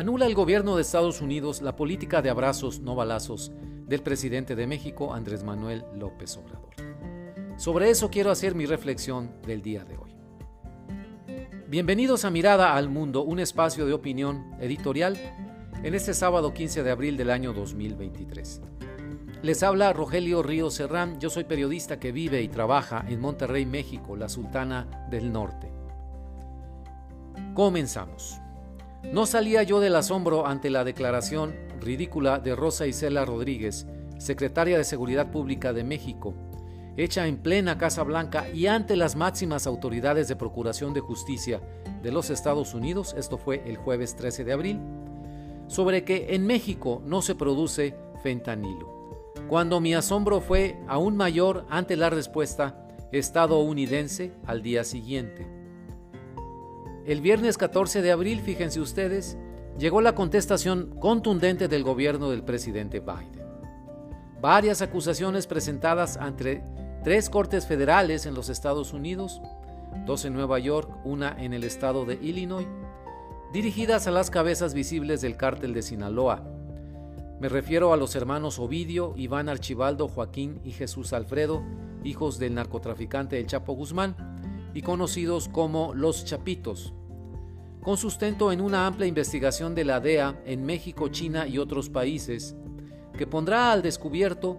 Anula el gobierno de Estados Unidos la política de abrazos no balazos del presidente de México, Andrés Manuel López Obrador. Sobre eso quiero hacer mi reflexión del día de hoy. Bienvenidos a Mirada al Mundo, un espacio de opinión editorial en este sábado 15 de abril del año 2023. Les habla Rogelio Río Serrán, yo soy periodista que vive y trabaja en Monterrey, México, la Sultana del Norte. Comenzamos. No salía yo del asombro ante la declaración ridícula de Rosa Isela Rodríguez, secretaria de Seguridad Pública de México, hecha en plena Casa Blanca y ante las máximas autoridades de Procuración de Justicia de los Estados Unidos, esto fue el jueves 13 de abril, sobre que en México no se produce fentanilo cuando mi asombro fue aún mayor ante la respuesta estadounidense al día siguiente. El viernes 14 de abril, fíjense ustedes, llegó la contestación contundente del gobierno del presidente Biden. Varias acusaciones presentadas ante tres cortes federales en los Estados Unidos, dos en Nueva York, una en el estado de Illinois, dirigidas a las cabezas visibles del cártel de Sinaloa, me refiero a los hermanos Ovidio, Iván Archibaldo, Joaquín y Jesús Alfredo, hijos del narcotraficante El Chapo Guzmán, y conocidos como los Chapitos, con sustento en una amplia investigación de la DEA en México, China y otros países, que pondrá al descubierto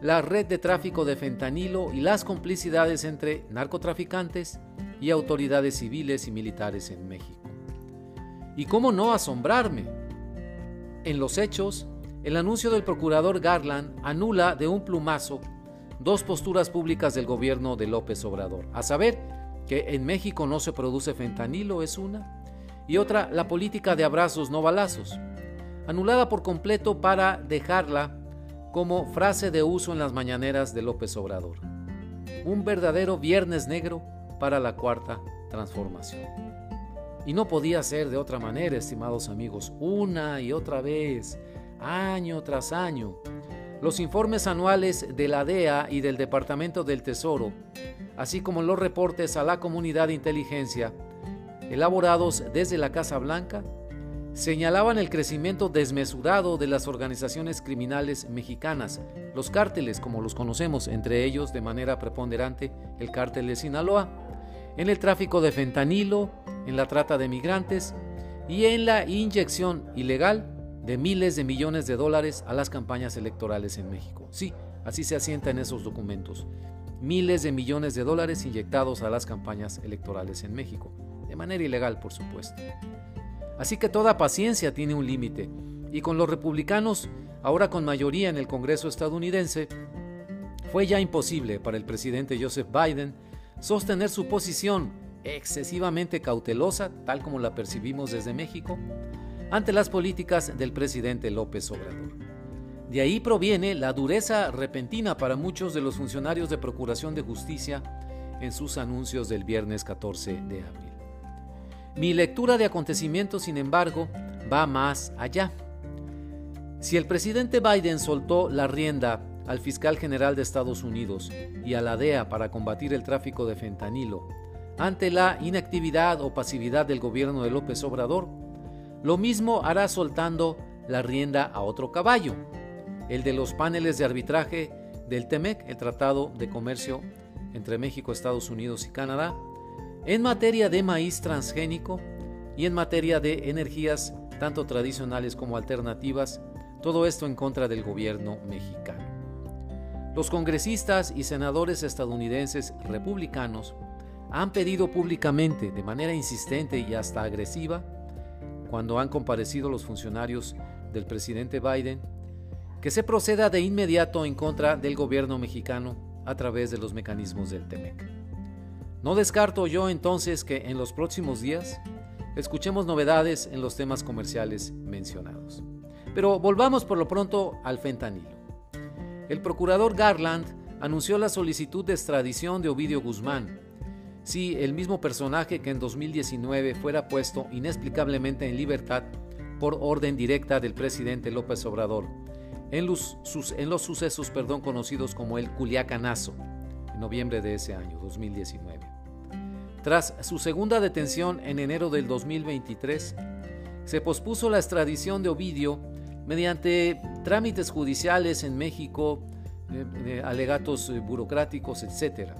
la red de tráfico de fentanilo y las complicidades entre narcotraficantes y autoridades civiles y militares en México. Y cómo no asombrarme, en los hechos, el anuncio del procurador Garland anula de un plumazo dos posturas públicas del gobierno de López Obrador, a saber, que en México no se produce fentanilo es una, y otra, la política de abrazos no balazos, anulada por completo para dejarla como frase de uso en las mañaneras de López Obrador. Un verdadero viernes negro para la cuarta transformación. Y no podía ser de otra manera, estimados amigos, una y otra vez año tras año. Los informes anuales de la DEA y del Departamento del Tesoro, así como los reportes a la comunidad de inteligencia, elaborados desde la Casa Blanca, señalaban el crecimiento desmesurado de las organizaciones criminales mexicanas, los cárteles como los conocemos, entre ellos de manera preponderante el cártel de Sinaloa, en el tráfico de fentanilo, en la trata de migrantes y en la inyección ilegal de miles de millones de dólares a las campañas electorales en México. Sí, así se asienta en esos documentos. Miles de millones de dólares inyectados a las campañas electorales en México, de manera ilegal, por supuesto. Así que toda paciencia tiene un límite, y con los republicanos, ahora con mayoría en el Congreso estadounidense, fue ya imposible para el presidente Joseph Biden sostener su posición excesivamente cautelosa, tal como la percibimos desde México, ante las políticas del presidente López Obrador. De ahí proviene la dureza repentina para muchos de los funcionarios de Procuración de Justicia en sus anuncios del viernes 14 de abril. Mi lectura de acontecimientos, sin embargo, va más allá. Si el presidente Biden soltó la rienda al fiscal general de Estados Unidos y a la DEA para combatir el tráfico de fentanilo ante la inactividad o pasividad del gobierno de López Obrador, lo mismo hará soltando la rienda a otro caballo, el de los paneles de arbitraje del TEMEC, el Tratado de Comercio entre México, Estados Unidos y Canadá, en materia de maíz transgénico y en materia de energías tanto tradicionales como alternativas, todo esto en contra del gobierno mexicano. Los congresistas y senadores estadounidenses republicanos han pedido públicamente, de manera insistente y hasta agresiva, cuando han comparecido los funcionarios del presidente Biden, que se proceda de inmediato en contra del gobierno mexicano a través de los mecanismos del TEMEC. No descarto yo entonces que en los próximos días escuchemos novedades en los temas comerciales mencionados. Pero volvamos por lo pronto al fentanilo. El procurador Garland anunció la solicitud de extradición de Ovidio Guzmán, si el mismo personaje que en 2019 fuera puesto inexplicablemente en libertad por orden directa del presidente López Obrador, en los, sucesos perdón, conocidos como el Culiacanazo, en noviembre de ese año, 2019. Tras su segunda detención en enero del 2023, se pospuso la extradición de Ovidio mediante trámites judiciales en México, eh, alegatos eh, burocráticos, etc.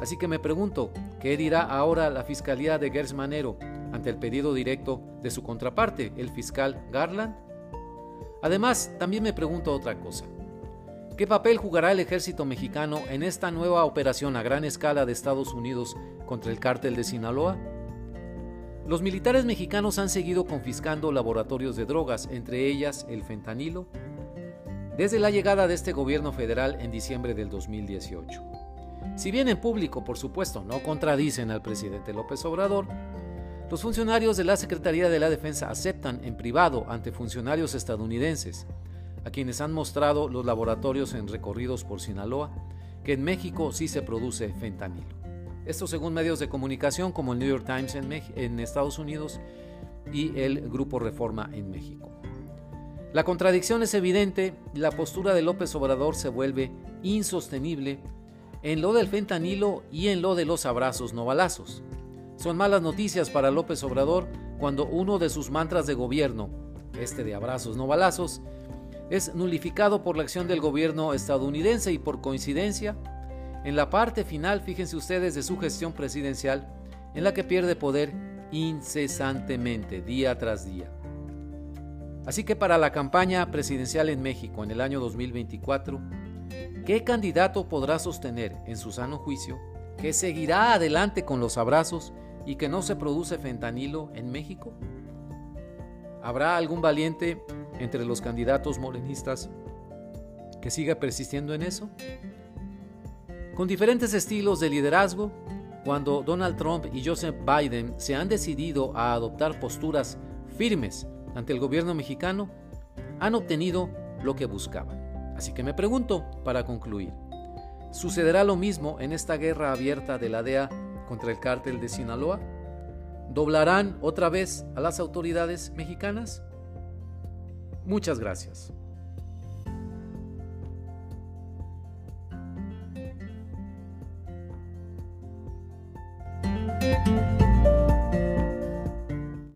Así que me pregunto, ¿qué dirá ahora la Fiscalía de Gers Manero ante el pedido directo de su contraparte, el fiscal Garland? Además, también me pregunto otra cosa. ¿Qué papel jugará el ejército mexicano en esta nueva operación a gran escala de Estados Unidos contra el cártel de Sinaloa? Los militares mexicanos han seguido confiscando laboratorios de drogas, entre ellas el fentanilo, desde la llegada de este gobierno federal en diciembre del 2018. Si bien en público, por supuesto, no contradicen al presidente López Obrador, los funcionarios de la Secretaría de la Defensa aceptan en privado ante funcionarios estadounidenses a quienes han mostrado los laboratorios en recorridos por Sinaloa, que en México sí se produce fentanilo. Esto según medios de comunicación como el New York Times en, Estados Unidos y el Grupo Reforma en México. La contradicción es evidente y la postura de López Obrador se vuelve insostenible en lo del fentanilo y en lo de los abrazos no balazos. Son malas noticias para López Obrador cuando uno de sus mantras de gobierno, este de abrazos no balazos, es nulificado por la acción del gobierno estadounidense y por coincidencia, en la parte final, fíjense ustedes, de su gestión presidencial, en la que pierde poder incesantemente, día tras día. Así que para la campaña presidencial en México en el año 2024, ¿qué candidato podrá sostener en su sano juicio que seguirá adelante con los abrazos y que no se produce fentanilo en México? ¿Habrá algún valiente entre los candidatos morenistas que siga persistiendo en eso? Con diferentes estilos de liderazgo, cuando Donald Trump y Joseph Biden se han decidido a adoptar posturas firmes ante el gobierno mexicano, han obtenido lo que buscaban. Así que me pregunto, para concluir, ¿sucederá lo mismo en esta guerra abierta de la DEA contra el cártel de Sinaloa? ¿Doblarán otra vez a las autoridades mexicanas? Muchas gracias.